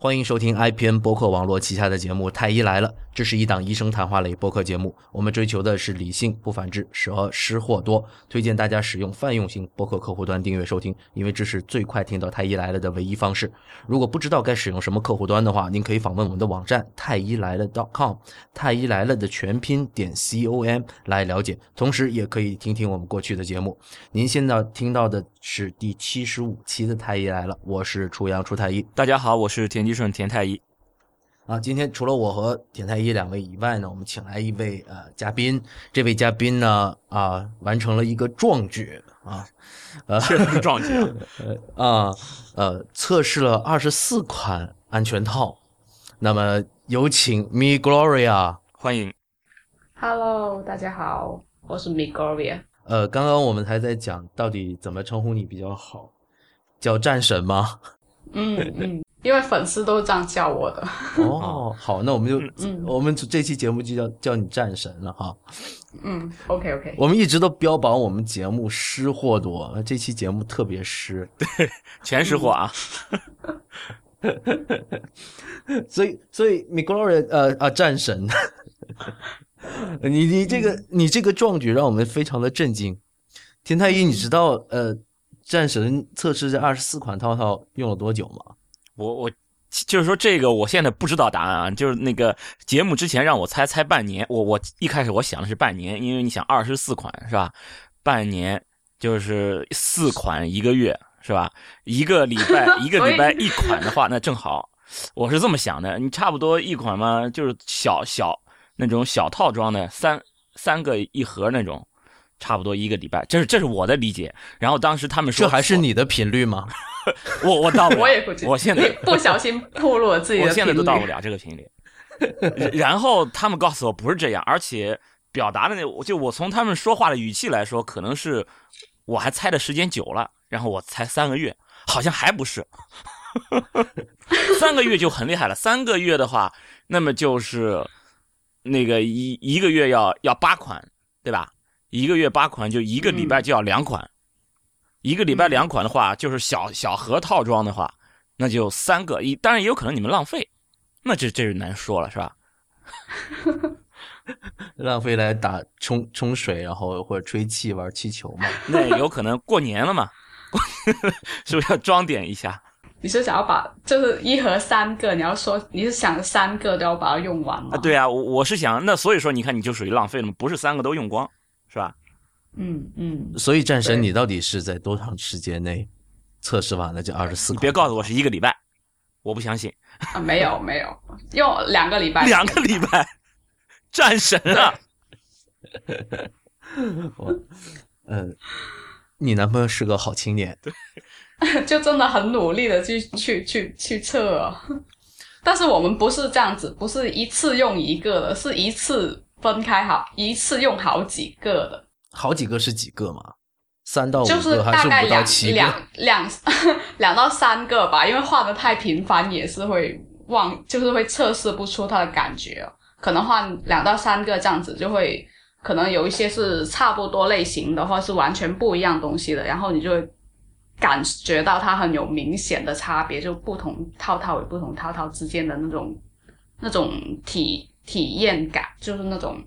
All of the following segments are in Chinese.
欢迎收听 IPN 播客网络旗下的节目《太医来了》，这是一档医生谈话类播客节目。我们追求的是理性、不反制、少失货多。推荐大家使用泛用型播客客户端订阅收听，因为这是最快听到《太医来了》的唯一方式。如果不知道该使用什么客户端的话，您可以访问我们的网站太医来了 .com，太医来了的全拼点 com 来了解。同时，也可以听听我们过去的节目。您现在听到的是第七十五期的《太医来了》，我是楚阳楚太医。大家好，我是田吉顺田太医。啊，今天除了我和田太医两位以外呢，我们请来一位呃嘉宾。这位嘉宾呢啊，完成了一个壮举啊，呃，确实是壮举啊，呃，测试了二十四款安全套。那么有请 Me Gloria，欢迎。Hello，大家好，我是 Me Gloria。呃，刚刚我们还在讲到底怎么称呼你比较好，叫战神吗？嗯嗯，因为粉丝都是这样叫我的。哦，好，那我们就、嗯我们这期节目就叫叫你战神了哈。嗯，OK OK。我们一直都标榜我们节目湿货多，这期节目特别湿，全湿货啊！所以所以 m i g l o r i 呃啊战神，你你这个你这个壮举让我们非常的震惊。田太医，你知道呃战神测试这二十四款套套用了多久吗？我我就是说这个，我现在不知道答案啊。就是那个节目之前让我猜猜半年，我我一开始我想的是半年，因为你想二十四款是吧？半年就是四款一个月是吧？一个礼拜 一个礼拜一款的话，那正好。我是这么想的，你差不多一款嘛，就是小小那种小套装的三三个一盒那种，差不多一个礼拜，这是这是我的理解。然后当时他们说这还是你的频率吗？我我到不了，我也不知我现在 不小心暴露了自己的我现在都到不。了这个频率。然后他们告诉我不是这样，而且表达的那，就我从他们说话的语气来说，可能是我还猜的时间久了，然后我猜三个月，好像还不是。三个月就很厉害了，三个月的话，那么就是那个一一个月要要八款，对吧？一个月八款，就一个礼拜就要两款，一个礼拜两款的话，就是小小盒套装的话，那就三个。一当然也有可能你们浪费，那这这是难说了，是吧？浪费来打冲冲水，然后或者吹气玩气球嘛？那有可能过年了嘛，是不是要装点一下？你是想要把就是一盒三个，你要说你是想三个都要把它用完吗？啊，。对啊，我我是想，那所以说你看你就属于浪费了嘛，不是三个都用光，是吧？嗯嗯，所以战神，你到底是在多长时间内测试完了这二十四别告诉我是一个礼拜，我不相信，啊，没有没有，用两个礼拜。两个礼拜，战神啊！我，呃，你男朋友是个好青年，对。就真的很努力的去去去去测哦，但是我们不是这样子，不是一次用一个的，是一次分开好，一次用好几个的，好几个是几个嘛？三到五就是个还是五到大概两？两 两两到三个吧，因为换的太频繁也是会忘，就是会测试不出它的感觉哦，可能换两到三个这样子就会，可能有一些是差不多类型的，或是完全不一样东西的，然后你就会感觉到它很有明显的差别，就不同套套与不同套套之间的那种那种体体验感，就是那种。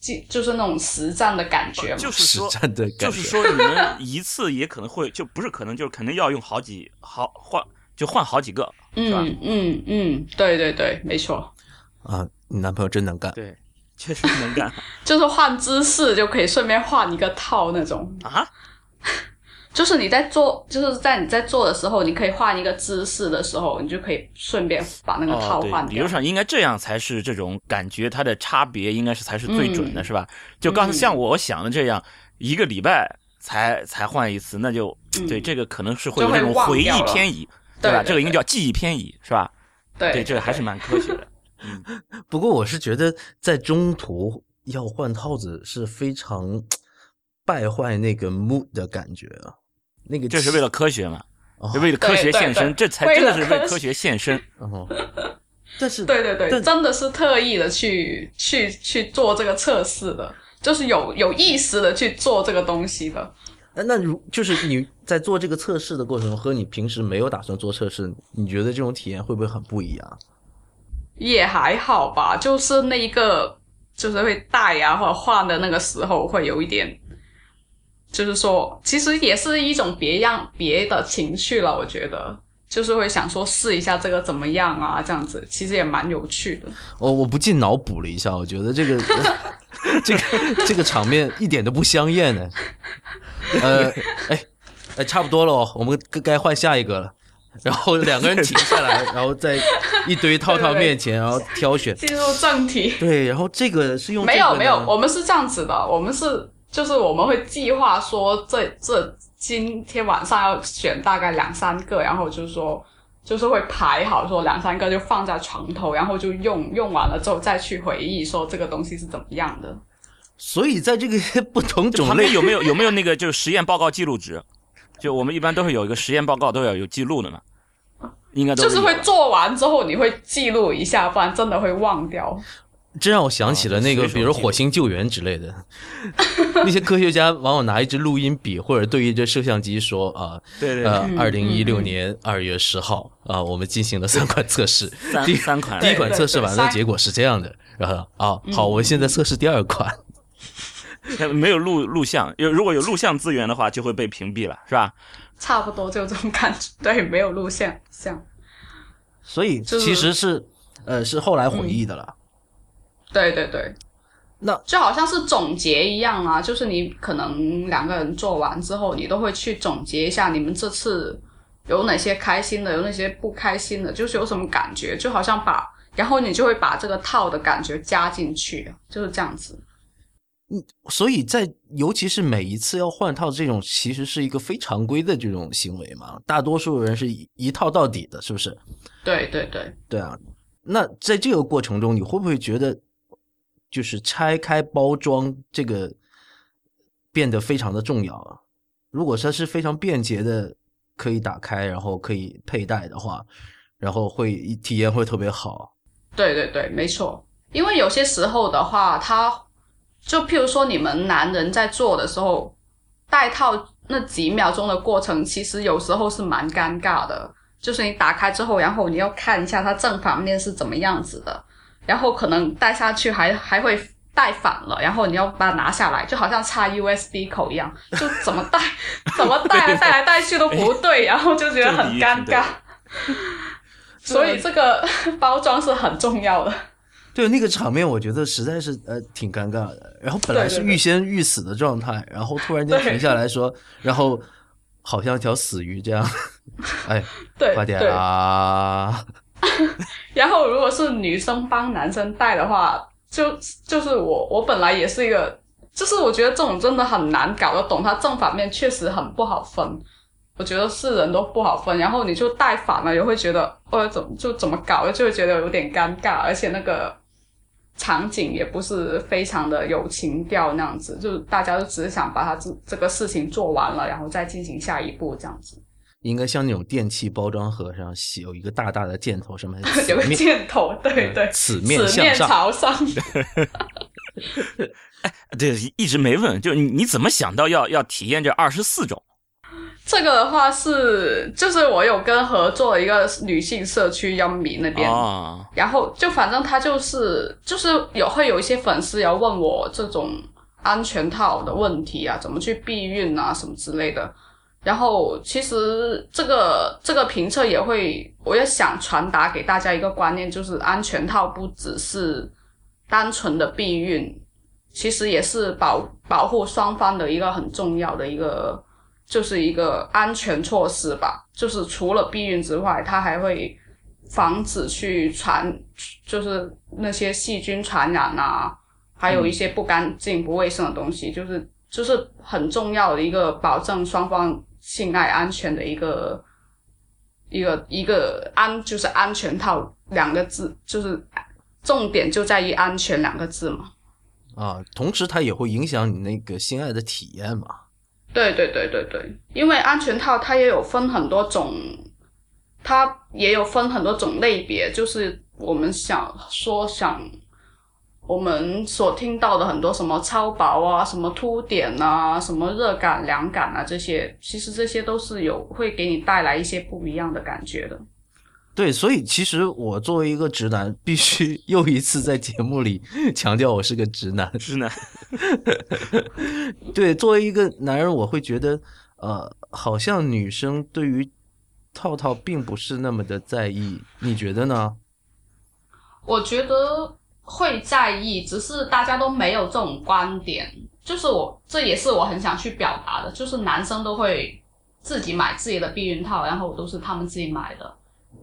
就就是那种实战的感觉嘛，就是说，实战的感觉就是说你们一次也可能会，就不是可能，就是肯定要用好几好换，就换好几个，是吧？嗯嗯嗯，对对对，没错，啊，你男朋友真能干。对，确实能干 就是换姿势就可以顺便换一个套那种。啊！就是你在做，就是在你在做的时候，你可以换一个姿势的时候，你就可以顺便把那个套换掉。理论上应该这样才是这种感觉，它的差别应该是才是最准的，嗯是吧？就刚像我想的这样，一个礼拜才才换一次，那就、嗯对这个可能是会有就会这种回忆偏移，吧？对吧这个应该叫记忆偏移，是吧？对对，这个还是蛮科学的。嗯，不过我是觉得在中途要换套子是非常败坏那个 mood 的感觉啊。那个气这是为了科学嘛？哦为了科学献身，对这才为真的了科学是为科学献身。哦，这是对对对，但真的是特意的去去去做这个测试的，就是有有意识的去做这个东西的。呃那如就是你在做这个测试的过程中，和你平时没有打算做测试，你觉得这种体验会不会很不一样？也还好吧，就是那一个就是会戴啊或者换的那个时候会有一点，就是说其实也是一种别样别的情绪了，我觉得就是会想说试一下这个怎么样啊，这样子其实也蛮有趣的。我我不禁脑补了一下，我觉得这个 这个这个场面一点都不香艳呢。呃，哎哎，差不多了哦，我们该该换下一个了。然后两个人停下来，然后在一堆套套面前，然后挑选。进入正题，对，然后这个是用、这没有没有，我们是这样子的，我们是就是我们会计划说这这今天晚上要选大概两三个，然后就是说就是会排好说两三个就放在床头，然后就用用完了之后再去回忆说这个东西是怎么样的。所以在这个不同种类有没有有没有那个就是实验报告记录值？就我们一般都会有一个实验报告，都要有记录的嘛，应该都就是会做完之后你会记录一下，不然真的会忘掉。这让我想起了那个，比如火星救援之类的，那些科学家往往拿一支录音笔或者对一支摄像机说啊，对对呃对，，二零一六嗯年二月十号啊，我们进行了三款测试，第三款第一款测试完了结果是这样的，然后啊，好，我现在测试第二款，没有录录像，有如果有录像资源的话，就会被屏蔽了，是吧？差不多就这种感觉，对，没有录像像。所以其实是呃是后来回忆的了。对对对，那就好像是总结一样啊，就是你可能两个人做完之后，你都会去总结一下你们这次有哪些开心的，有哪些不开心的，就是有什么感觉，就好像把，然后你就会把这个套的感觉加进去，就是这样子。嗯所以在尤其是每一次要换套这种，其实是一个非常规的这种行为嘛，大多数人是一一套到底的，是不是？对对对，对啊，那在这个过程中，你会不会觉得，就是拆开包装这个变得非常的重要啊？如果它是非常便捷的，可以打开，然后可以佩戴的话，然后会体验会特别好。对对对，没错。因为有些时候的话，他就譬如说你们男人在做的时候，戴套那几秒钟的过程，其实有时候是蛮尴尬的。就是你打开之后，然后你要看一下它正反面是怎么样子的，然后可能戴下去还还会戴反了，然后你要把它拿下来，就好像插 USB 口一样，就怎么戴 怎么戴来戴来戴去都不对，然后就觉得很尴尬。所以这个包装是很重要的。对那个场面，我觉得实在是呃挺尴尬的。然后本来是欲仙欲死的状态，然后突然间停下来说，然后好像一条死鱼这样，哎，对，快点对啊！然后如果是女生帮男生戴的话，就就是我我本来也是一个，就是我觉得这种真的很难搞得懂，它正反面确实很不好分。我觉得是人都不好分，然后你就戴反了，也会觉得呃怎么就怎么搞，就会觉得有点尴尬，而且那个场景也不是非常的有情调那样子，就大家都只是想把它这这个事情做完了，然后再进行下一步这样子。应该像那种电器包装盒上写有一个大大的箭头，上面 有个箭头，对对，此面此面向上。朝 上。对，一直没问，就你你怎么想到要要体验这二十四种？这个的话是，就是我有跟合作一个女性社区央米那边，哦，然后就反正他就是就是有会有一些粉丝要问我这种安全套的问题啊，怎么去避孕啊什么之类的。然后其实这个这个评测也会，我也想传达给大家一个观念，就是安全套不只是单纯的避孕，其实也是保保护双方的一个很重要的一个，就是一个安全措施吧。就是除了避孕之外，它还会防止去传，就是那些细菌传染啊，还有一些不干净、不卫生的东西，就是就是很重要的一个保证双方性爱安全的一个一个一个安，就是安全套两个字，就是重点就在于安全两个字嘛。啊，同时它也会影响你那个性爱的体验嘛。对对对对对，因为安全套它也有分很多种，它也有分很多种类别，就是我们想说想我们所听到的很多什么超薄啊、什么凸点啊、什么热感、凉感啊这些，其实这些都是有会给你带来一些不一样的感觉的。对，所以其实我作为一个直男，必须又一次在节目里强调我是个直男。直男，对，作为一个男人，我会觉得，呃，好像女生对于套套并不是那么的在意，你觉得呢？我觉得会在意，只是大家都没有这种观点。就是我，这也是我很想去表达的，就是男生都会自己买自己的避孕套，然后都是他们自己买的。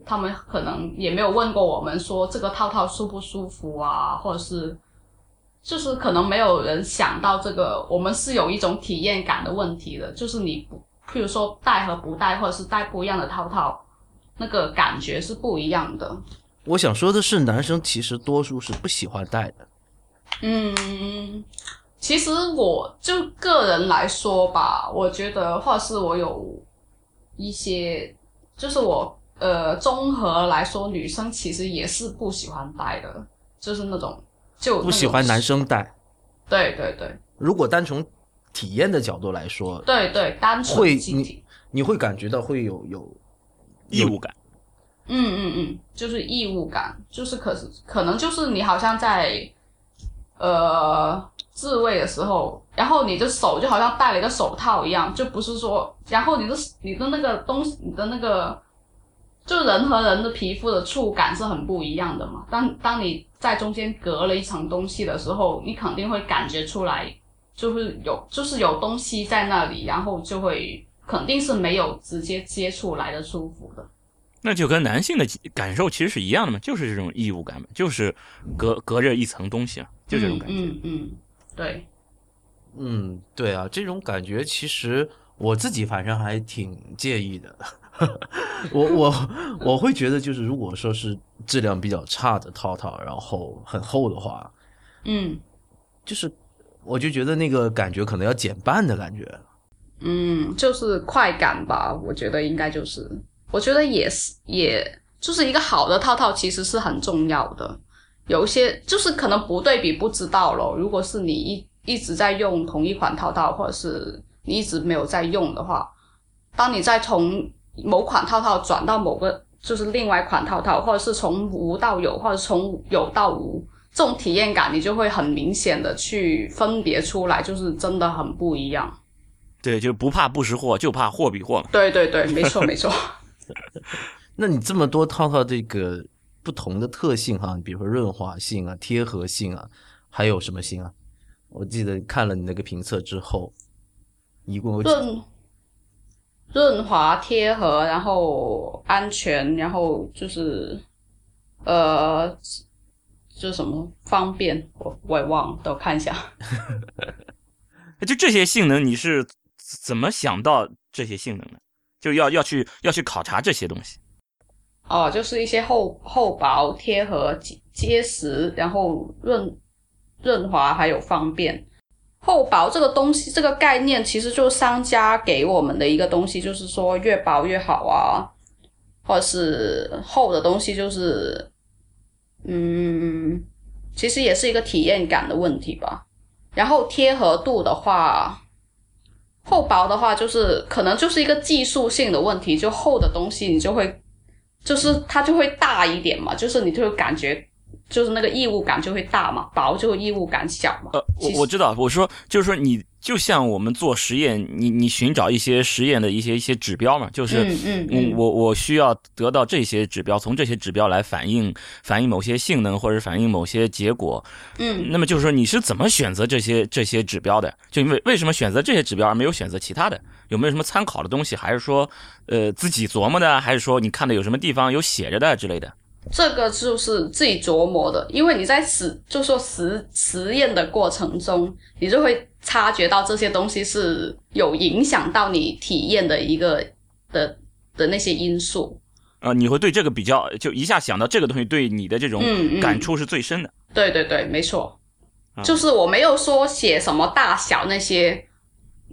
他们可能也没有问过我们说这个套套舒不舒服啊，或者是就是可能没有人想到这个，我们是有一种体验感的问题的，就是你不，譬如说戴和不戴，或者是戴不一样的套套，那个感觉是不一样的。我想说的是，男生其实多数是不喜欢戴的。嗯，其实我就个人来说吧，我觉得，或者是我有一些，就是我。呃，综合来说，女生其实也是不喜欢戴的，就是那种就不喜欢男生戴。对对对。如果单从体验的角度来说，对对，单纯会你你会感觉到会有有异物感。嗯嗯嗯，就是异物感，就是可是可能就是你好像在呃自慰的时候，然后你的手就好像戴了一个手套一样，就不是说，然后你的你的那个东西，你的那个。就人和人的皮肤的触感是很不一样的嘛。当当你在中间隔了一层东西的时候，你肯定会感觉出来，就是有就是有东西在那里，然后就会肯定是没有直接接触来的舒服的。那就跟男性的感受其实是一样的嘛，就是这种异物感嘛，就是隔隔着一层东西啊，就这种感觉。嗯嗯，对，嗯对啊，这种感觉其实我自己反正还挺介意的。我我我会觉得，就是如果说是质量比较差的套套，然后很厚的话，嗯，就是我就觉得那个感觉可能要减半的感觉。嗯，就是快感吧，我觉得应该就是，我觉得也是，也就是一个好的套套其实是很重要的。有一些就是可能不对比不知道咯。如果是你一一直在用同一款套套，或者是你一直没有在用的话，当你在从某款套套转到某个就是另外一款套套，或者是从无到有，或者从有到无，这种体验感你就会很明显的去分别出来，就是真的很不一样。对，就不怕不识货，就怕货比货嘛。对对对，没错没错。那你这么多套套这个不同的特性哈，比如说润滑性啊、贴合性啊，还有什么性啊？我记得看了你那个评测之后，一共有润。润滑贴合，然后安全，然后就是，呃，就什么方便，我我也忘了，等我看一下。就这些性能，你是怎么想到这些性能的？就要要去要去考察这些东西。哦，就是一些厚厚薄、贴合、结实，然后润润滑，还有方便。厚薄这个东西，这个概念其实就是商家给我们的一个东西，就是说越薄越好啊，或者是厚的东西就是，嗯，其实也是一个体验感的问题吧。然后贴合度的话，厚薄的话就是可能就是一个技术性的问题，就厚的东西你就会，就是它就会大一点嘛，就是你就会感觉。就是那个异物感就会大嘛，薄就异物感小嘛。呃，我我知道，我说就是说你就像我们做实验，你你寻找一些实验的一些一些指标嘛，就是嗯嗯，我我需要得到这些指标，从这些指标来反映反映某些性能或者反映某些结果。嗯，那么就是说你是怎么选择这些这些指标的？就为为什么选择这些指标而没有选择其他的？有没有什么参考的东西？还是说呃自己琢磨的？还是说你看的有什么地方有写着的之类的？这个就是自己琢磨的，因为你在实就说实实验的过程中，你就会察觉到这些东西是有影响到你体验的一个的的那些因素。啊，你会对这个比较，就一下想到这个东西对你的这种感触是最深的。对对对，没错，就是我没有说写什么大小那些，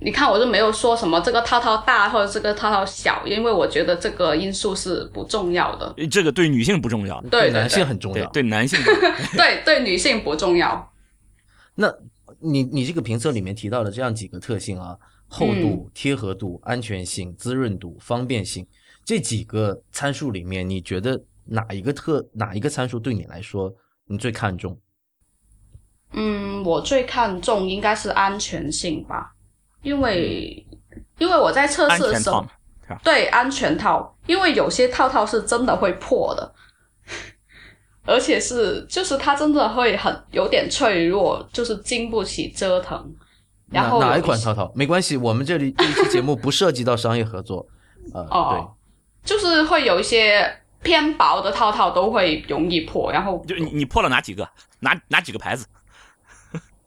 你看，我就没有说什么这个套套大或者这个套套小，因为我觉得这个因素是不重要的。这个对女性不重要，对男性很重要。对男性不重要对对，女性不重要。那你你这个评测里面提到的这样几个特性啊，厚度、贴合度、安全性、滋润度、方便性这几个参数里面，你觉得哪一个特哪一个参数对你来说你最看重？嗯，我最看重应该是安全性吧，因为因为我在测试的时候？对安全套，因为有些套套是真的会破的，而且是就是它真的会很有点脆弱，就是经不起折腾。然后哪哪一款套套？没关系，我们这里这一期节目不涉及到商业合作。呃，哦，就是会有一些偏薄的套套都会容易破，然后就你你破了哪几个？哪哪几个牌子？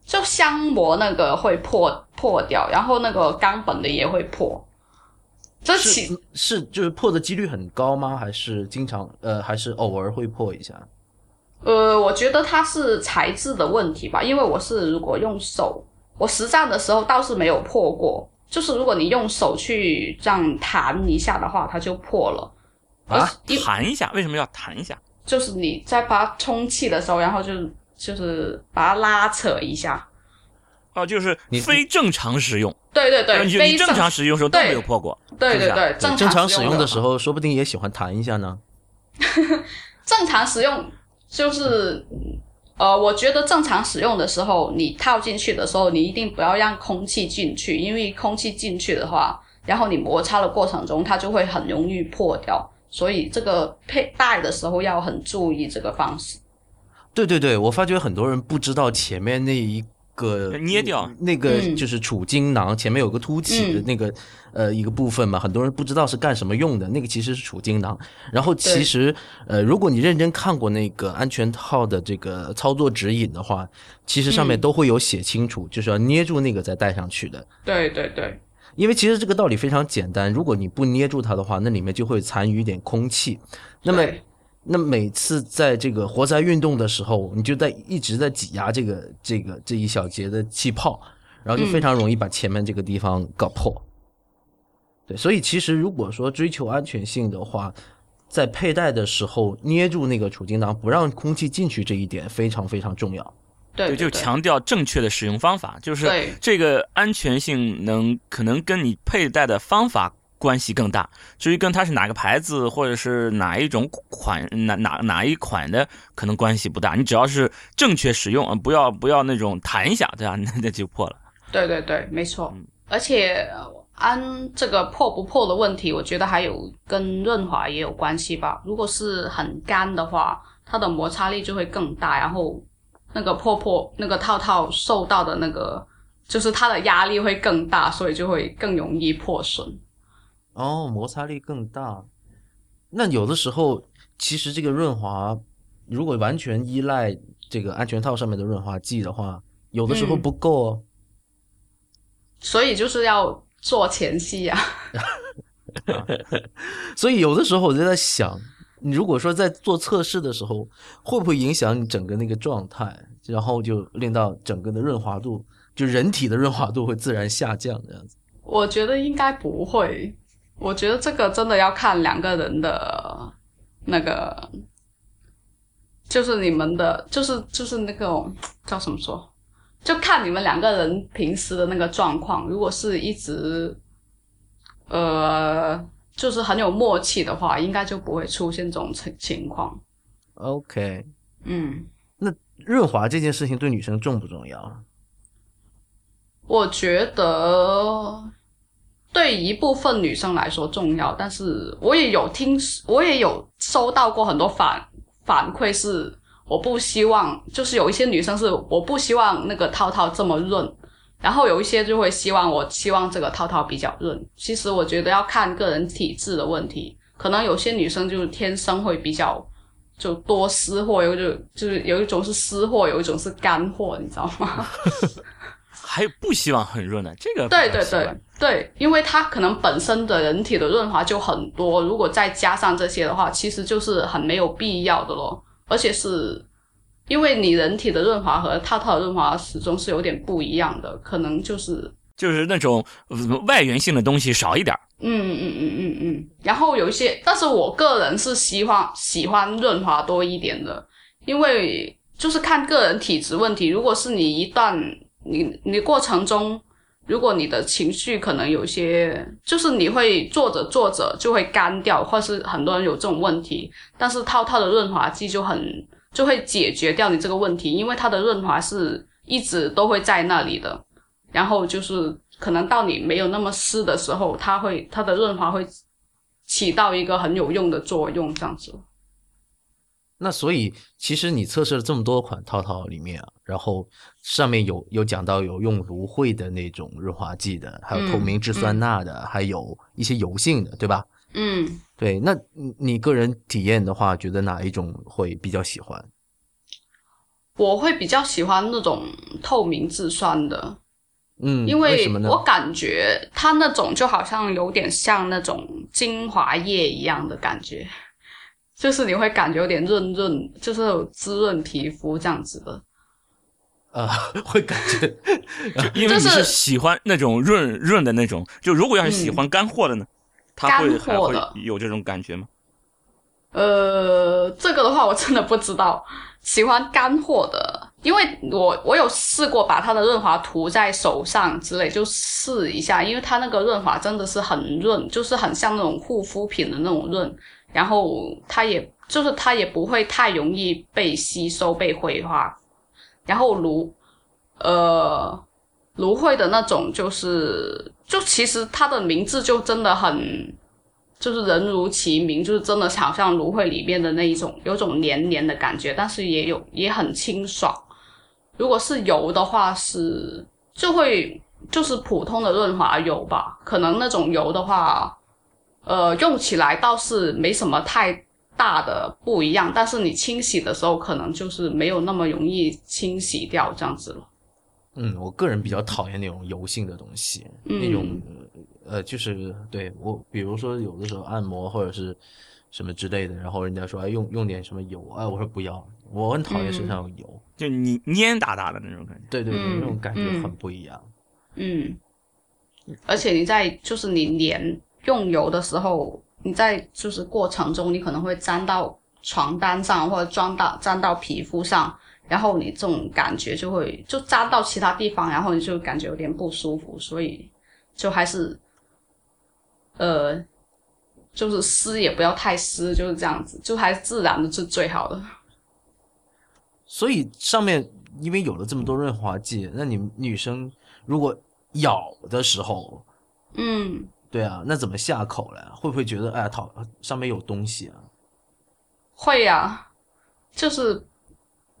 就香膜那个会破破掉，然后那个冈本的也会破。这起，是是就是破的几率很高吗？还是经常呃，还是偶尔会破一下？呃，我觉得它是材质的问题吧，因为我是如果用手，我实战的时候倒是没有破过，就是如果你用手去这样弹一下的话，它就破了。啊弹一下，为什么要弹一下？就是你在把它充气的时候，然后就就是把它拉扯一下。哦，就是你非正常使用，对对对，你你正非正常使用的时候都没有破过。对对对，正常常使用的的时候，说不定也喜欢弹一下呢。正常使用就是，呃，我觉得正常使用的时候，你套进去的时候，你一定不要让空气进去，因为空气进去的话，然后你摩擦的过程中，它就会很容易破掉。所以这个佩戴的时候要很注意这个方式。对对对，我发觉很多人不知道前面那一个捏掉。那个嗯。就是储精囊前面有个凸起的嗯。那个、呃一个部分嘛，很多人不知道是干什么用的，那个其实是储精囊。然后其实呃，如果你认真看过那个安全套的这个操作指引的话，其实上面嗯。都会有写清楚，就是要捏住那个再戴上去的。对对对，因为其实这个道理非常简单，如果你不捏住它的话，那里面就会残余一点空气。那么对那每次在这个活塞运动的时候，你就在一直在挤压这个这个这一小节的气泡，然后就非常容易把前面这个地方搞破。对，所以其实如果说追求安全性的话，在佩戴的时候捏住那个储精囊，不让空气进去这一点非常非常重要。对，就对强调正确的使用方法，就是这个安全性能可能跟你佩戴的方法关系更大。至于跟它是哪个牌子或者是哪一种款哪哪哪一款的，可能关系不大。你只要是正确使用，呃不要不要那种弹一下，对吧？那 那就破了。对对对，没错。嗯而且呃安这个破不破的问题，我觉得还有跟润滑也有关系吧。如果是很干的话，它的摩擦力就会更大，然后那个破破那个套套受到的那个就是它的压力会更大，所以就会更容易破损。哦，摩擦力更大。那有的时候，其实这个润滑，如果完全依赖这个安全套上面的润滑剂的话，有的时候嗯不够哦。所以就是要做前戏啊。所以有的时候我就在想，你如果说在做测试的时候，会不会影响你整个那个状态，然后就令到整个的润滑度，就人体的润滑度会自然下降这样子。我觉得应该不会。我觉得这个真的要看两个人的那个，就是你们的，就是就是那个叫什么说，就看你们两个人平时的那个状况。如果是一直，呃，就是很有默契的话，应该就不会出现这种情情况。OK，嗯，那润滑这件事情对女生重不重要？我觉得对一部分女生来说重要，但是我也有听，我也有收到过很多反反馈，是我不希望，就是有一些女生是我不希望那个套套这么润，然后有一些就会希望我希望这个套套比较润。其实我觉得要看个人体质的问题，可能有些女生就是天生会比较。就多湿货，有就就是有一种是湿货，有一种是干货，你知道吗？还有不希望很润的，这个对对对对，因为它可能本身的人体的润滑就很多，如果再加上这些的话，其实就是很没有必要的咯。而且是因为你人体的润滑和套套的润滑始终是有点不一样的，可能就是就是那种呃外源性的东西少一点儿。嗯嗯嗯嗯嗯，然后有一些，但是我个人是喜欢喜欢润滑多一点的，因为就是看个人体质问题。如果是你一旦你你过程中，如果你的情绪可能有些，就是你会做着做着就会干掉，或是很多人有这种问题，但是套套的润滑剂就很就会解决掉你这个问题，因为它的润滑是一直都会在那里的，然后就是。可能到你没有那么湿的时候，它会它的润滑会起到一个很有用的作用，这样子。那所以其实你测试了这么多款套套里面啊，然后上面有有讲到有用芦荟的那种润滑剂的，还有透明质酸钠的，还有一些油性的，对吧？嗯，对。那你个人体验的话，觉得哪一种会比较喜欢？我会比较喜欢那种透明质酸的。嗯，因为？我感觉它那种就好像有点像那种精华液一样的感觉，就是你会感觉有点润润，就是有滋润皮肤这样子的。呃，会感觉，因为你是喜欢那种润润的那种。就如果要是喜欢干货的呢，它会还会有这种感觉吗？呃，这个的话我真的不知道。喜欢干货的。因为我我有试过把它的润滑涂在手上之类，就试一下，因为它那个润滑真的是很润，就是很像那种护肤品的那种润，然后它也就是它也不会太容易被吸收被挥发，然后芦呃芦荟的那种就是就其实它的名字就真的很就是人如其名，就是真的好像芦荟里面的那一种有种黏黏的感觉，但是也有也很清爽。如果是油的话，是就会就是普通的润滑油吧。可能那种油的话，呃，用起来倒是没什么太大的不一样，但是你清洗的时候，可能就是没有那么容易清洗掉这样子了。嗯，我个人比较讨厌那种油性的东西，那种呃，就是对我，比如说有的时候按摩或者是什么之类的，然后人家说哎用用点什么油，哎，我说不要。我很讨厌身上有油，就你黏哒哒的那种感觉。对对对，那种感觉很不一样。嗯，而且你在就是你连用油的时候，你在就是过程中，你可能会粘到床单上或者装到粘到皮肤上，然后你这种感觉就会就粘到其他地方，然后你就感觉有点不舒服，所以就还是呃，就是湿也不要太湿，就是这样子，就还是自然的是最好的。所以上面因为有了这么多润滑剂，那你们女生如果咬的时候，嗯，对啊，那怎么下口嘞？会不会觉得哎呀，讨上面有东西啊？会呀，就是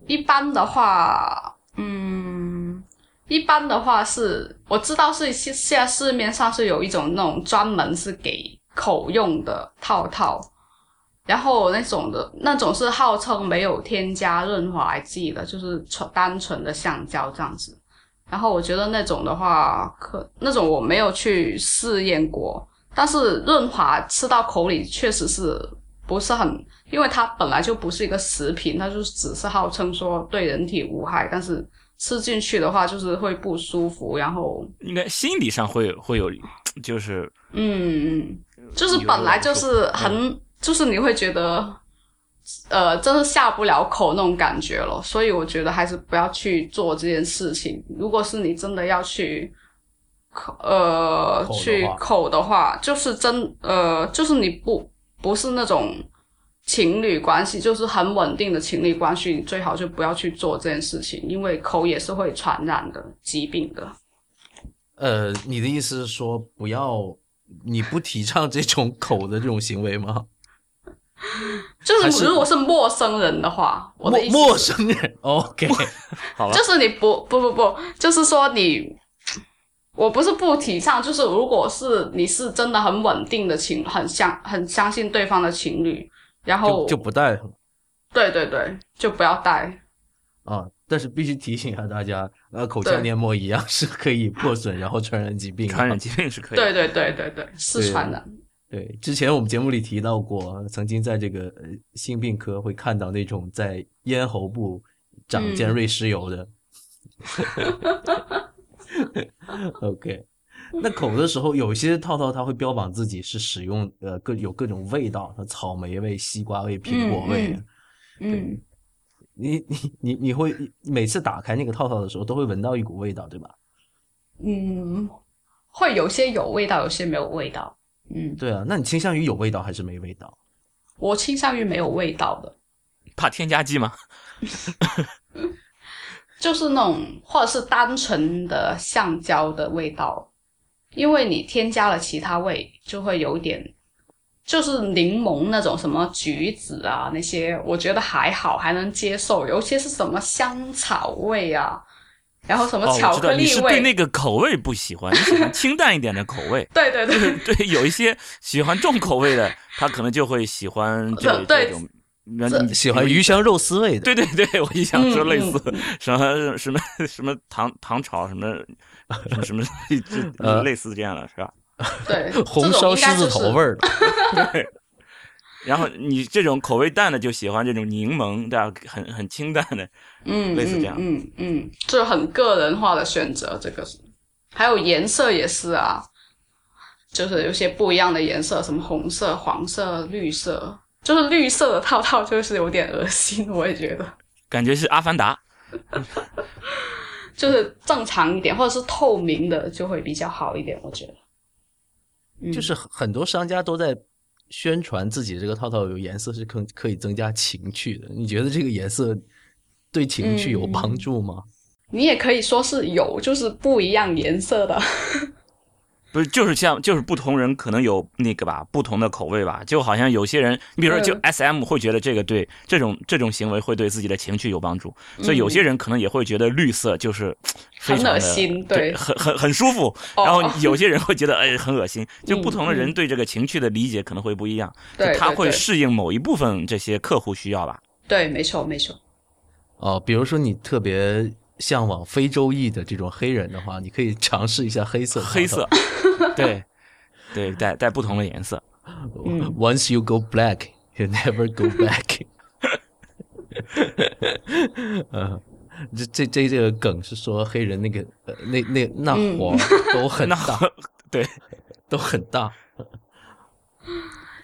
一般的话，嗯，一般的话是我知道是现现在市面上是有一种那种专门是给口用的套套。然后那种的，那种是号称没有添加润滑剂的，就是纯单纯的橡胶这样子。然后我觉得那种的话，可那种我没有去试验过，但是润滑吃到口里确实是不是很，因为它本来就不是一个食品，它就只是号称说对人体无害，但是吃进去的话就是会不舒服，然后应该心理上会会有，就是嗯嗯，就是本来就是很。就是你会觉得，呃，真的下不了口那种感觉了，所以我觉得还是不要去做这件事情。如果是你真的要去口，呃，去口的话，就是真，呃，就是你不不是那种情侣关系，就是很稳定的情侣关系，你最好就不要去做这件事情，因为口也是会传染的疾病的。呃，你的意思是说，不要你不提倡这种口的这种行为吗？就是如果是陌生人的话，我的意思陌生人，OK，好了，就是你不不不不，就是说你，我不是不提倡，就是如果是你是真的很稳定的情，很相很相信对方的情侣，然后就不带，对对对，就不要带。啊！但是必须提醒一下大家，呃，口腔黏膜一样是可以破损，然后传染疾病，传染疾病是可以，对对对对对，是传染。对，之前我们节目里提到过，曾经在这个性病科会看到那种在咽喉部长尖锐湿疣的，OK，那口的时候，有些套套它会标榜自己是使用呃各有各种味道，像草莓味、西瓜味、苹果味。嗯，你你你你会每次打开那个套套的时候，都会闻到一股味道，对吧？嗯，会有些有味道，有些没有味道。嗯，对啊，那你倾向于有味道还是没味道？我倾向于没有味道的，怕添加剂吗？就是那种或者是单纯的橡胶的味道，因为你添加了其他味，就会有点，就是柠檬那种什么橘子啊那些，我觉得还好，还能接受。尤其是什么香草味啊，然后什么哦，巧克力味，你是对那个口味不喜欢，你喜欢清淡一点的口味。对对对，对，有一些喜欢重口味的，他可能就会喜欢这对这种，喜欢鱼香肉丝味的。对对对，我一想说嗯类似嗯什么什么什么糖糖炒什么什么什么，类似这样的是吧？对，红烧狮子头味儿。儿的。对。然后你这种口味淡的就喜欢这种柠檬，对吧？很很清淡的，嗯，类似这样嗯嗯嗯，这很个人化的选择，这个是，还有颜色也是啊，就是有些不一样的颜色，什么红色、黄色、绿色，就是绿色的套套就是有点恶心，我也觉得，感觉是阿凡达。就是正常一点，或者是透明的就会比较好一点，我觉得。嗯就是很很多商家都在宣传自己这个套套有颜色是可可以增加情趣的。你觉得这个颜色对情趣有帮助吗？你也可以说是有，就是不一样颜色的。不是，就是像就是不同人可能有那个吧，不同的口味吧。就好像有些人，你比如说就嗯 S M 会觉得这个对这种这种行为会对自己的情绪有帮助，所以有些人可能也会觉得绿色就是非常的很恶心对，对很很很舒服。哦然后有些人会觉得哎很恶心，就嗯不同的人嗯对这个情绪的理解可能会不一样，对就他会适应某一部分这些客户需要吧。对，没错没错。哦，比如说你特别向往非洲裔的这种黑人的话，你可以尝试一下黑色。黑色，对。对，带带不同的颜色。嗯。Once you go black, you never go back. 嗯，这这这这个梗是说黑人那个呃那那那嗯火都很大，对，都很大。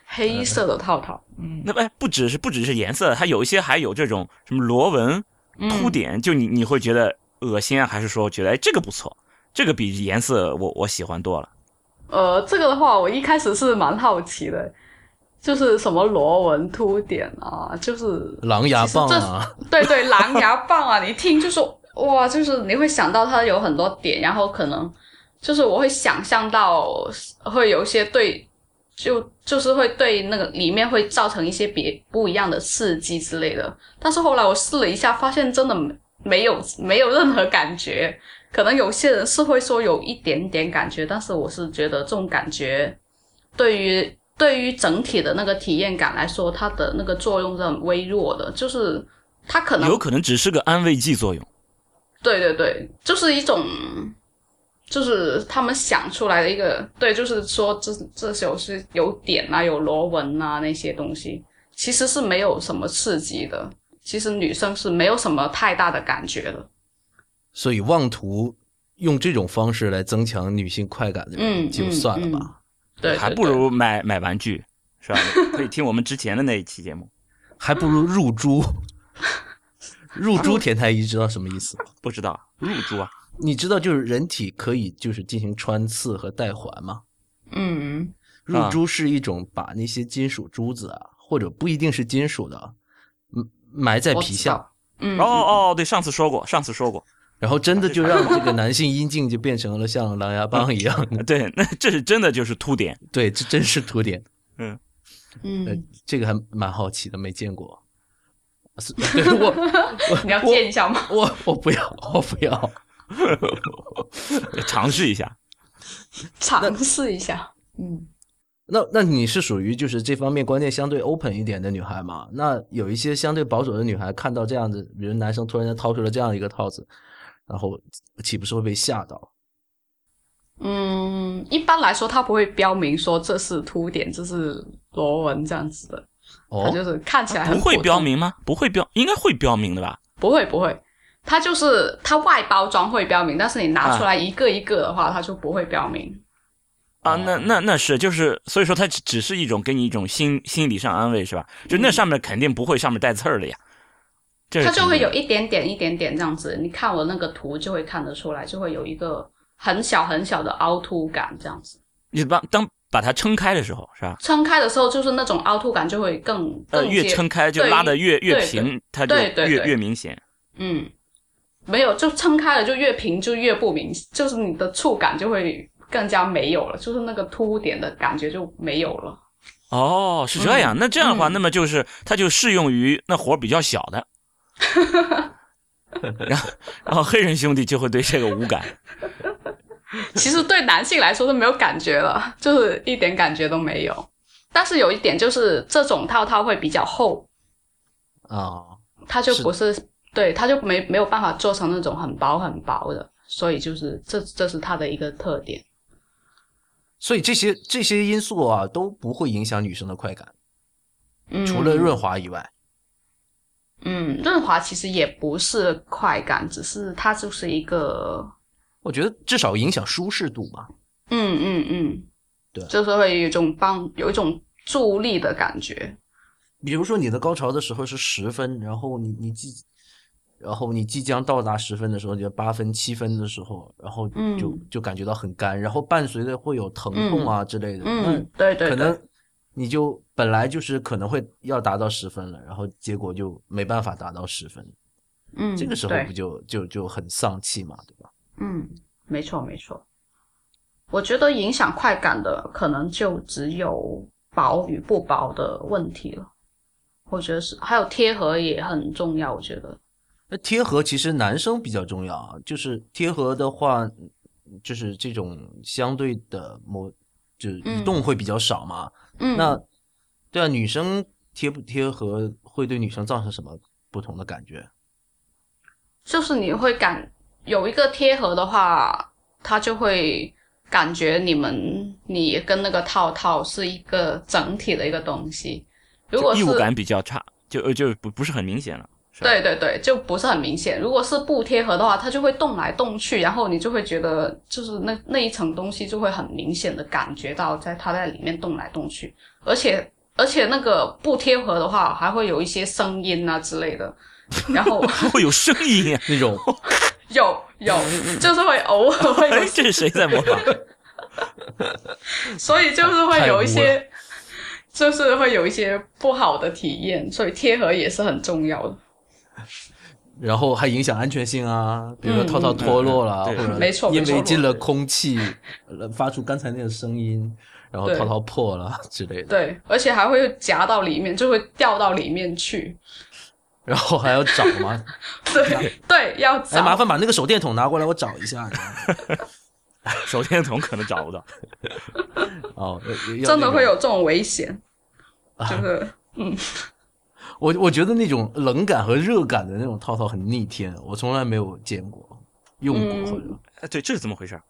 黑色的套套，嗯。那哎，不只是不只是颜色，它有一些还有这种什么螺纹、嗯凸点，就你你会觉得恶心啊，还是说觉得哎这个不错，这个比颜色我我喜欢多了。呃，这个的话，我一开始是蛮好奇的，就是什么螺纹凸点啊，就是狼牙棒啊，对对，狼牙棒啊，你听就说哇，就是你会想到它有很多点，然后可能就是我会想象到会有一些对，就就是会对那个里面会造成一些别不一样的刺激之类的。但是后来我试了一下，发现真的没没有没有任何感觉。可能有些人是会说有一点点感觉，但是我是觉得这种感觉对于对于整体的那个体验感来说，它的那个作用是很微弱的，就是它可能有可能只是个安慰剂作用。对对对，就是一种，就是他们想出来的一个，对，就是说这这首是有点啊，有螺纹啊那些东西，其实是没有什么刺激的。其实女生是没有什么太大的感觉的。所以妄图用这种方式来增强女性快感的就算了吧。对，还对不如买买玩具，是吧？可以听我们之前的那一期节目。还不如入珠。入珠田太医知道什么意思吗？不知道入珠啊？你知道就是人体可以就是进行穿刺和戴环吗？嗯入珠是一种把那些金属珠子啊，或者不一定是金属的，嗯，埋在皮下，嗯哦哦，对，上次说过，上次说过。然后真的就让这个男性阴茎就变成了像狼牙棒一样的。对，那这是真的就是凸点。对，这真是凸点。嗯嗯，这个还蛮好奇的，没见过。是对我，我你要见一下吗？我我不要，我不要。尝试一下。尝试一下。嗯那那你是属于就是这方面观念相对 open 一点的女孩嘛？那有一些相对保守的女孩看到这样子，比如男生突然间掏出了这样一个套子，然后岂不是会被吓到？嗯，一般来说，他不会标明说这是凸点，这是螺纹这样子的，它哦，就是看起来很不会标明吗？不会标，应该会标明的吧？不会不会，它就是它外包装会标明，但是你拿出来一个一个的话，它就不会标明。啊，那那那是就是，所以说它只只是一种给你一种心心理上安慰，是吧？就那上面肯定不会上面带刺儿的呀，这它就会有一点点一点点这样子，你看我那个图就会看得出来，就会有一个很小很小的凹凸感这样子。你把当把它撑开的时候，是吧？撑开的时候，就是那种凹凸感就会更呃，越撑开就拉的越越平，它就越越明显。嗯，没有，就撑开了就越平就越不明，就是你的触感就会更加没有了，就是那个凸点的感觉就没有了。哦，是这样。那这样的话，嗯那么就是它就适用于那活儿比较小的。然后，然后黑人兄弟就会对这个无感。其实对男性来说是没有感觉了，就是一点感觉都没有。但是有一点就是这种套套会比较厚，啊，它就不是对，它就没没有办法做成那种很薄很薄的，所以就是这这是它的一个特点。所以这些这些因素啊都不会影响女生的快感，嗯，除了润滑以外。嗯，润滑其实也不是快感，只是它就是一个，我觉得至少影响舒适度嘛。嗯嗯嗯，对就是会有一种帮有一种助力的感觉。比如说你的高潮的时候是十分，然后你你即，然后你即将到达十分的时候，就八分、七分的时候，然后就、嗯就感觉到很干，然后伴随着会有疼痛啊之类的，嗯，对对对，可能你就本来就是可能会要达到十分了，然后结果就没办法达到十分，嗯，这个时候不就就就很丧气嘛，对吧？嗯，没错没错。我觉得影响快感的可能就只有薄与不薄的问题了。我觉得是，还有贴合也很重要。我觉得，那贴合其实男生比较重要啊，就是贴合的话，就是这种相对的某就是移动会比较少嘛。嗯，那对啊，女生贴不贴合会对女生造成什么不同的感觉？就是你会感有一个贴合的话，他就会感觉你们你跟那个套套是一个整体的一个东西。如果就是异物感比较差，就呃就不不是很明显了。对对对，就不是很明显。如果是不贴合的话，它就会动来动去，然后你就会觉得，就是那那一层东西就会很明显的感觉到在它在里面动来动去，而且而且那个不贴合的话，还会有一些声音啊之类的，然后 会有声音啊！那种有有就是会偶尔会 这是谁在模仿？所以就是会有一些，就是会有一些不好的体验，所以贴合也是很重要的。然后还影响安全性啊，比如说嗯套套脱落了，嗯嗯或者没错因为进了空气，呃发出刚才那个声音，然后套套破了 之类的，对，而且还会夹到里面，就会掉到里面去。然后还要找吗，对对，要哎，麻烦把那个手电筒拿过来，我找一下。手电筒可能找不到。哦，真的会有这种危险，就是我我觉得那种冷感和热感的那种套套很逆天，我从来没有见过、用过嗯或者。哎，对，这是怎么回事？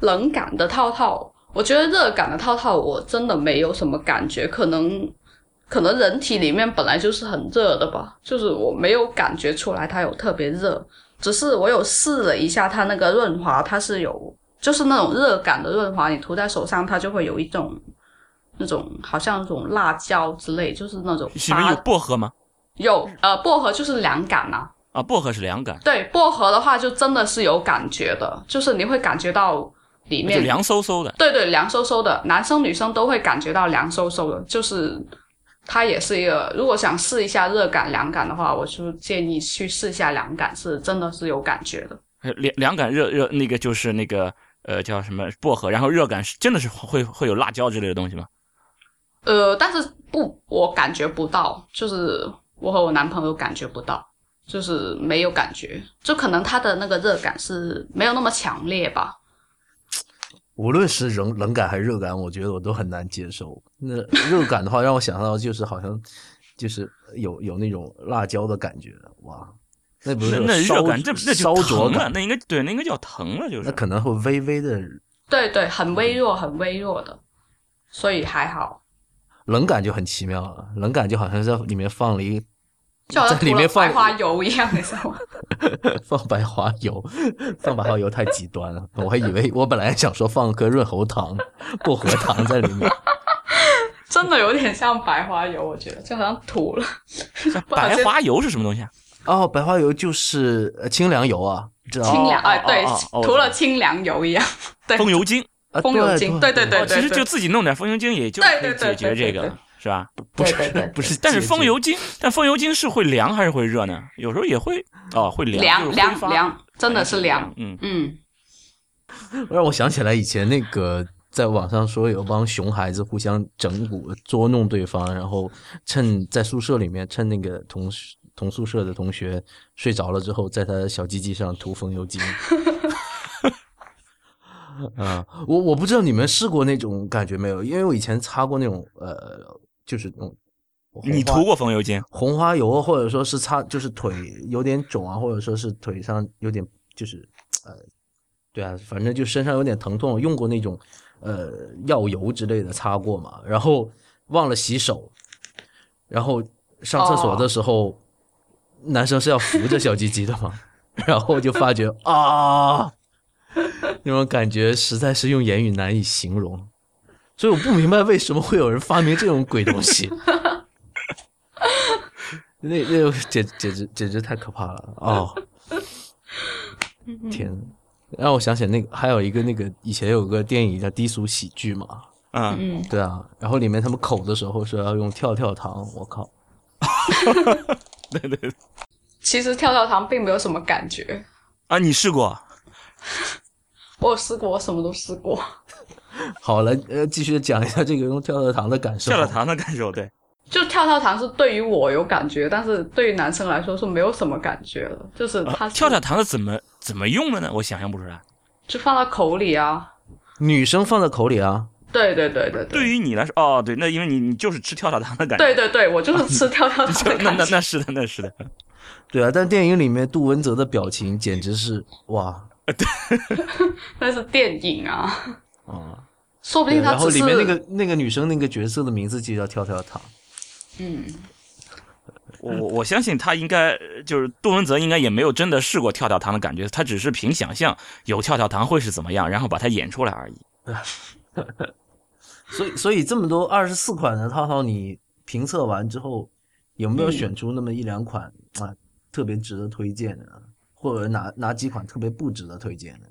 冷感的套套。我觉得热感的套套我真的没有什么感觉，可能可能人体里面本来就是很热的吧，就是我没有感觉出来它有特别热，只是我有试了一下它那个润滑，它是有就是那种热感的润滑，你涂在手上它就会有一种那种好像那种辣椒之类，就是那种是里面有薄荷吗？有呃薄荷就是凉感呐、啊，薄荷是凉感，对，薄荷的话就真的是有感觉的，就是你会感觉到里面就凉飕飕的。对对，凉飕飕的，男生女生都会感觉到凉飕飕的，就是它也是一个。如果想试一下热感、凉感的话，我就建议去试一下凉感，是真的是有感觉的。呃凉凉感热热那个就是那个呃叫什么薄荷，然后热感是真的是会会有辣椒之类的东西吗？呃，但是不，我感觉不到，就是我和我男朋友感觉不到，就是没有感觉，就可能他的那个热感是没有那么强烈吧。无论是冷冷感还是热感，我觉得我都很难接受。那热感的话，让我想到就是好像就是有有那种辣椒的感觉，哇，那不是那热感这那烧就灼感，，疼了那应该对，那应该叫疼了，就是那可能会微微的对对，很微弱，很微弱的，所以还好。冷感就很奇妙了。冷感就好像在里面放了一在里面放白花油一样，你知道吗？放白花油，放白花油太极端了。我还以为我本来想说放颗润喉糖、薄荷糖在里面。真的有点像白花油，我觉得就好像涂了。白花油是什么东西啊？哦，白花油就是呃清凉油啊，知道吗？清凉，哦哎，对涂了清凉油一样。对，风油精，啊风油精对对对哦，其实就自己弄点风油精，也就对可以解决这个了，是吧？不是 不是，但是风油精，但风油精是会凉还是会热呢？有时候也会哦，会凉，凉凉凉，真的是凉。嗯，嗯，让我想起来以前那个在网上说有帮熊孩子互相整蛊捉弄对方，然后趁在宿舍里面趁那个同同宿舍的同学睡着了之后，在他的小鸡鸡上涂风油精。啊，我我不知道你们试过那种感觉没有，因为我以前擦过那种呃，就是那种你涂过风油精？红花油，或者说是擦，就是腿有点肿啊，或者说是腿上有点就是呃，对啊，反正就身上有点疼痛，用过那种呃药油之类的擦过嘛，然后忘了洗手，然后上厕所的时候，男生是要扶着小鸡鸡的嘛，然后就发觉啊，那种感觉实在是用言语难以形容，所以我不明白为什么会有人发明这种鬼东西。那那个简简直简直太可怕了哦！天，让我想起那个还有一个那个以前有个电影叫《低俗喜剧》嘛，嗯，嗯，对啊，然后里面他们口的时候说要用跳跳糖，我靠，对对对其实跳跳糖并没有什么感觉。啊，你试过？我有试过，我什么都试过。好了，呃，继续讲一下这个用跳跳糖的感受。跳跳糖的感受，对，就跳跳糖是对于我有感觉，但是对于男生来说是没有什么感觉的，就是它是跳跳糖是怎么怎么用的呢？我想象不出来。就放到口里啊。女生放在口里啊，对对对对对于你来说，哦，对，那因为你你就是吃跳跳糖的感觉，对对对，我就是吃跳跳糖的 那那。那是的，那是的，对啊，但电影里面杜文泽的表情简直是哇 那是电影啊，啊！说不对然后定他只是里面那个那个女生那个角色的名字就叫跳跳糖。嗯，我我我相信他应该就是杜文泽应该也没有真的试过跳跳糖的感觉，他只是凭想象有跳跳糖会是怎么样，然后把它演出来而已。所以，所以这么多二十四款的套套，你评测完之后，有没有选出那么一两款、啊特别值得推荐的，或者哪哪几款特别不值得推荐的？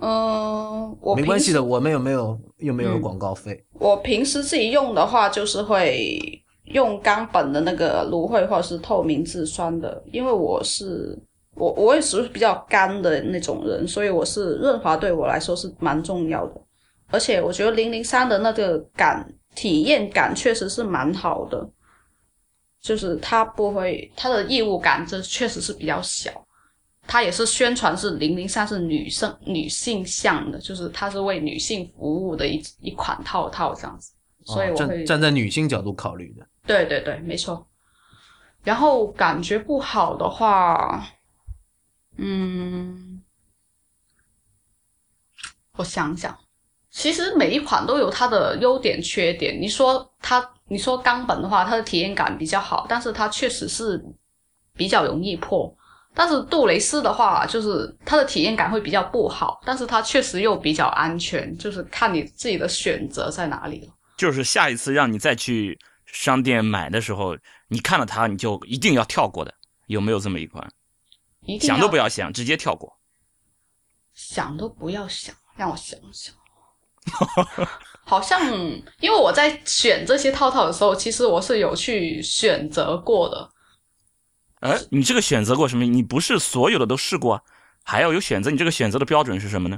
嗯，我没关系的，我们有没有又没有嗯广告费？我平时自己用的话，就是会用冈本的那个芦荟或者是透明质酸的，因为我是我我也是比较干的那种人，所以我是润滑对我来说是蛮重要的。而且我觉得零零三的那个感体验感确实是蛮好的，就是它不会它的异物感这确实是比较小。它也是宣传是零零三是女生女性向的，就是它是为女性服务的一一款套套这样子，所以哦我会、站站在女性角度考虑的。对对对，没错。然后感觉不好的话，嗯，我想想，其实每一款都有它的优点缺点。你说它，你说冈本的话，它的体验感比较好，但是它确实是比较容易破。但是杜蕾斯的话，就是它的体验感会比较不好，但是它确实又比较安全，就是看你自己的选择在哪里了。就是下一次让你再去商店买的时候，你看了它你就一定要跳过的，有没有这么一款？一定想都不要要想，直接跳过。想都不要想，让我想想。好像因为我在选这些套套的时候，其实我是有去选择过的。哎，你这个选择过什么？你不是所有的都试过啊，还要有选择。你这个选择的标准是什么呢？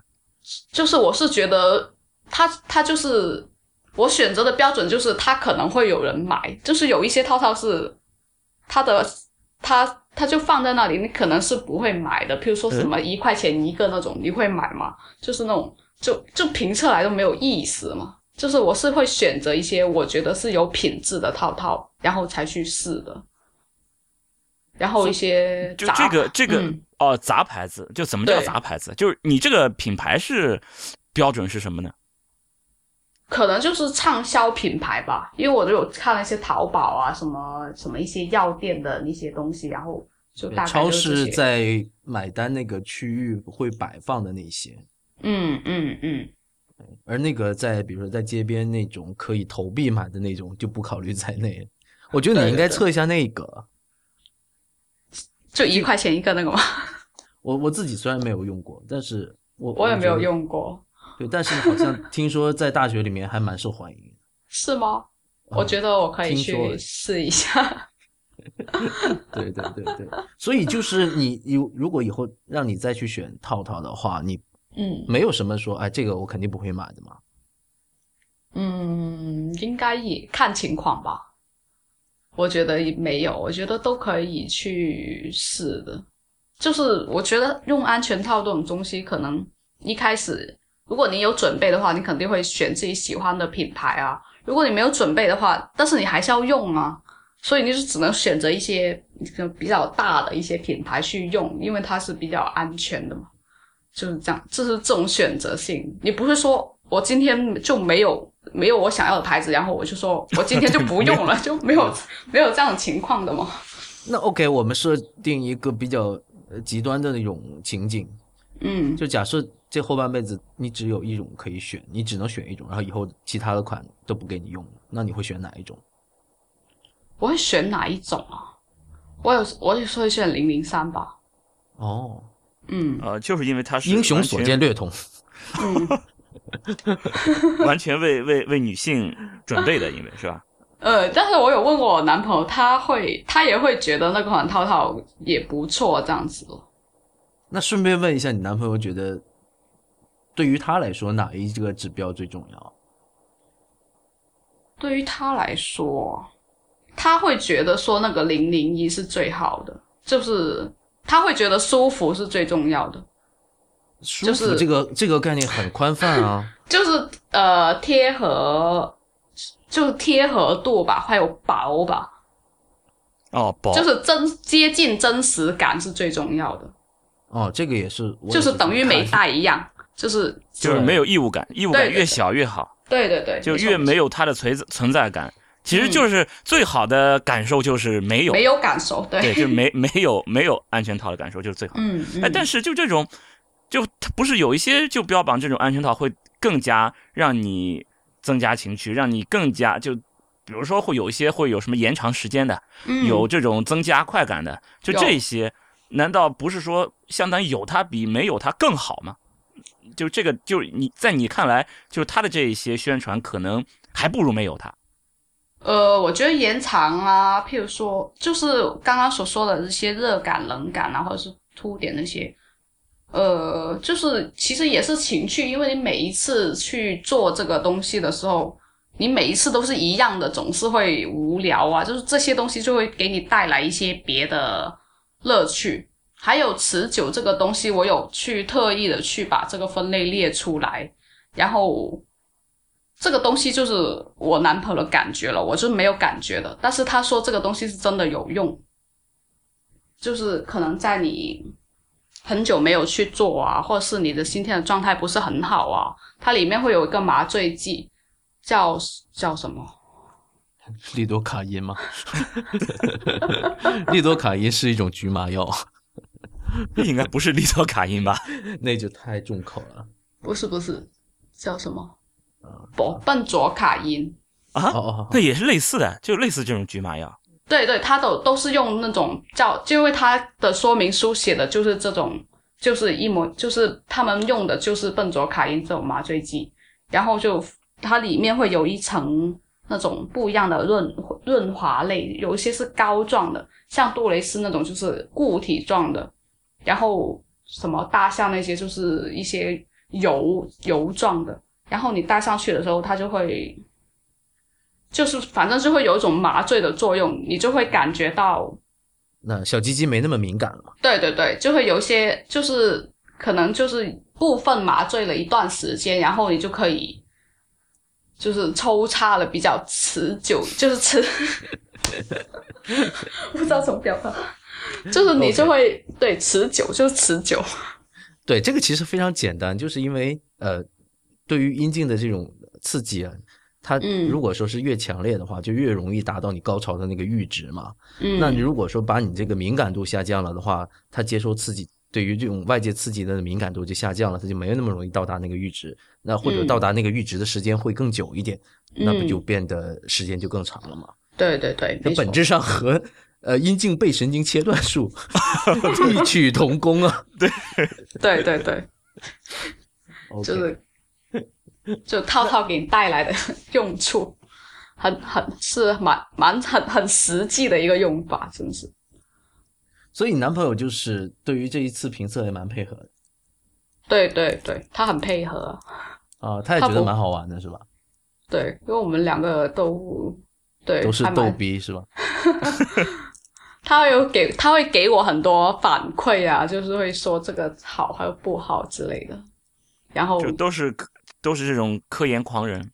就是我是觉得他他就是我选择的标准，就是他可能会有人买，就是有一些套套是他的他他就放在那里，你可能是不会买的。譬如说什么一块钱一个那种，你会买吗？就是那种就就评测来都没有意思嘛。就是我是会选择一些我觉得是有品质的套套，然后才去试的。然后一些就这个这个、嗯哦，杂牌子，就怎么叫杂牌子？就是你这个品牌是标准是什么呢？可能就是畅销品牌吧，因为我都有看了一些淘宝啊，什么什么一些药店的那些东西，然后就大概超市在买单那个区域会摆放的那些，嗯嗯嗯，而那个在比如说在街边那种可以投币买的那种就不考虑在内。我觉得你应该测一下那个。就一块钱一个那个吗？我我自己虽然没有用过，但是我我也没有用过，对，但是好像听说在大学里面还蛮受欢迎。是吗？嗯我觉得我可以去试一下。对对对对，所以就是你你如果以后让你再去选套套的话，你嗯没有什么说哎这个我肯定不会买的嘛。嗯，应该也看情况吧。我觉得也没有，我觉得都可以去试的。就是我觉得用安全套这种东西，可能一开始如果你有准备的话，你肯定会选自己喜欢的品牌啊。如果你没有准备的话，但是你还是要用啊，所以你就只能选择一些比较大的一些品牌去用，因为它是比较安全的嘛。就是这样，这是这种选择性。你不是说我今天就没有没有我想要的牌子，然后我就说我今天就不用了，就没有没有这样的情况的吗。那 OK，我们设定一个比较呃极端的那种情景，嗯，就假设这后半辈子你只有一种可以选，你只能选一种，然后以后其他的款都不给你用了，那你会选哪一种？我会选哪一种啊？我有我有时候会选零零三吧。哦，嗯呃，就是因为它是英雄所见略同。嗯 完全为为为女性准备的，因为是吧？呃，但是我有问过我男朋友，他会他也会觉得那个款套套也不错，这样子。那顺便问一下，你男朋友觉得对于他来说哪一个指标最重要？对于他来说，他会觉得说那个零零一是最好的，就是他会觉得舒服是最重要的，舒服就是这个这个概念很宽泛啊。就是呃贴合，就是贴合度吧，还有薄吧，哦，薄。就是真接近真实感是最重要的，哦，这个也是，就是等于美看戴一样，就是就是没有异物感，异物感越小越好，对对对，就越没有它的存存在感。其实就是最好的感受就是没有，没有感受，对，对，就是没 没有没有安全套的感受就是最好的。嗯，嗯。哎，但是就这种，就它不是有一些就标榜这种安全套会更加让你增加情趣，让你更加就，比如说会有一些会有什么延长时间的，嗯有这种增加快感的，就有这些，难道不是说相当于有它比没有它更好吗？就这个，就是你在你看来，就是它的这一些宣传可能还不如没有它。呃，我觉得延长啊，譬如说，就是刚刚所说的这些热感、冷感啊，或者是凸点那些，呃，就是其实也是情趣，因为你每一次去做这个东西的时候，你每一次都是一样的，总是会无聊啊。就是这些东西就会给你带来一些别的乐趣。还有持久这个东西，我有去特意的去把这个分类列出来，然后这个东西就是我男朋友的感觉了，我是没有感觉的。但是他说这个东西是真的有用，就是可能在你很久没有去做啊，或者是你的心跳的状态不是很好啊，它里面会有一个麻醉剂，叫叫什么？利多卡因吗？利多卡因是一种局麻药，应该不是利多卡因吧？那就太重口了。不是不是，叫什么？不，笨拙卡因。啊，哦哦，那也是类似的，就类似这种局麻药。对对，它都都是用那种叫，就因为它的说明书写的就是这种，就是一模，就是他们用的就是笨拙卡因这种麻醉剂，然后就它里面会有一层那种不一样的润润滑类，有一些是膏状的，像杜蕾斯那种就是固体状的，然后什么大象那些就是一些油油状的，然后你戴上去的时候，它就会。就是反正就会有一种麻醉的作用，你就会感觉到，那小鸡鸡没那么敏感了。对对对，就会有一些就是可能就是部分麻醉了一段时间，然后你就可以就是抽插了比较持久，就是持，不知道怎么表达，就是你就会对持久就是持久，对，这个其实非常简单，就是因为呃，对于阴茎的这种刺激啊，它嗯如果说是越强烈的话，就越容易达到你高潮的那个阈值嘛。嗯，那你如果说把你这个敏感度下降了的话，它接收刺激对于这种外界刺激的敏感度就下降了，它就没有那么容易到达那个阈值。那或者嗯到达那个阈值的时间会更久一点，那不就嗯变得时间就更长了吗？对对对，它本质上和呃阴茎背神经切断术 异曲同工啊。对对对，OK 就是 就套套给你带来的用处，很很是蛮蛮很很实际的一个用法，真是。所以你男朋友就是对于这一次评测也蛮配合的对对对，他很配合，啊，他也觉得蛮好玩的是吧？对，因为我们两个都对都是逗逼是吧？他会有给他会给我很多反馈啊，就是会说这个好还有不好之类的，然后就都是科都是这种科研狂人。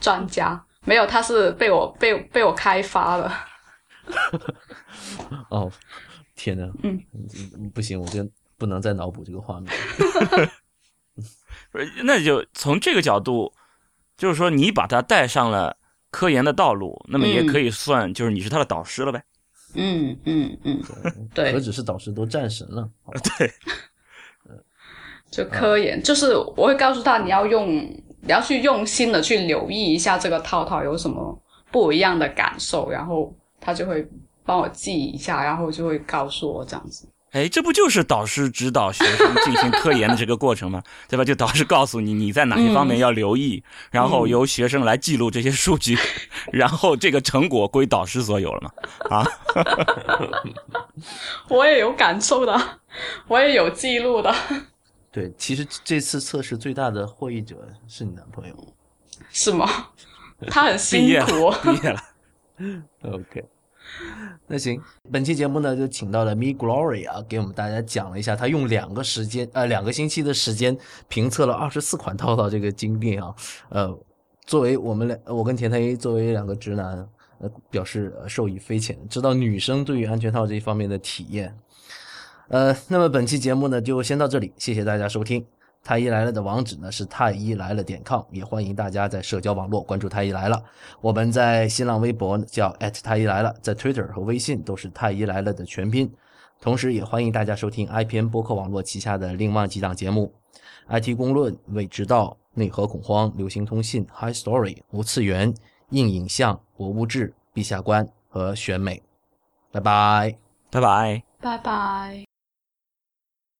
专家没有，他是被我被被我开发了，哦，天哪，嗯。嗯，不行，我真不能再脑补这个画面。不 是那就从这个角度，就是说你把他带上了科研的道路，那么也嗯。可以算就是你是他的导师了呗。嗯嗯嗯，对。何止是导师，都战神了。对，就科研，就是我会告诉他你要用，你要去用心的去留意一下这个套套有什么不一样的感受，然后他就会帮我记一下，然后就会告诉我这样子。哎，这不就是导师指导学生进行科研的这个过程吗？对吧？就导师告诉你你在哪些方面要留意，然后由学生来记录这些数据，然后这个成果归导师所有了嘛？啊，我也有感受的，我也有记录的，对，其实这次测试最大的获益者是你男朋友。是吗？他很辛苦，，毕业了。OK，那行，本期节目呢就请到了 Me Glory 啊给我们大家讲了一下，他用两个时间呃两个星期的时间评测了二十四款套套这个经历啊，呃，作为我们两我跟田太一作为两个直男，呃表示呃受益匪浅，知道女生对于安全套这一方面的体验。呃，那么本期节目呢就先到这里，谢谢大家收听。太医来了的网址呢是太医来了点 com，也欢迎大家在社交网络关注太医来了。我们在新浪微博叫太医来了，在 Twitter 和微信都是太医来了的全拼。同时，也欢迎大家收听 IPN 播客网络旗下的另外几档节目：IT 公论、未知道、内核恐慌、流行通信、High Story、无次元、硬影像、博物志、陛下观和选美。拜拜。拜拜。拜拜。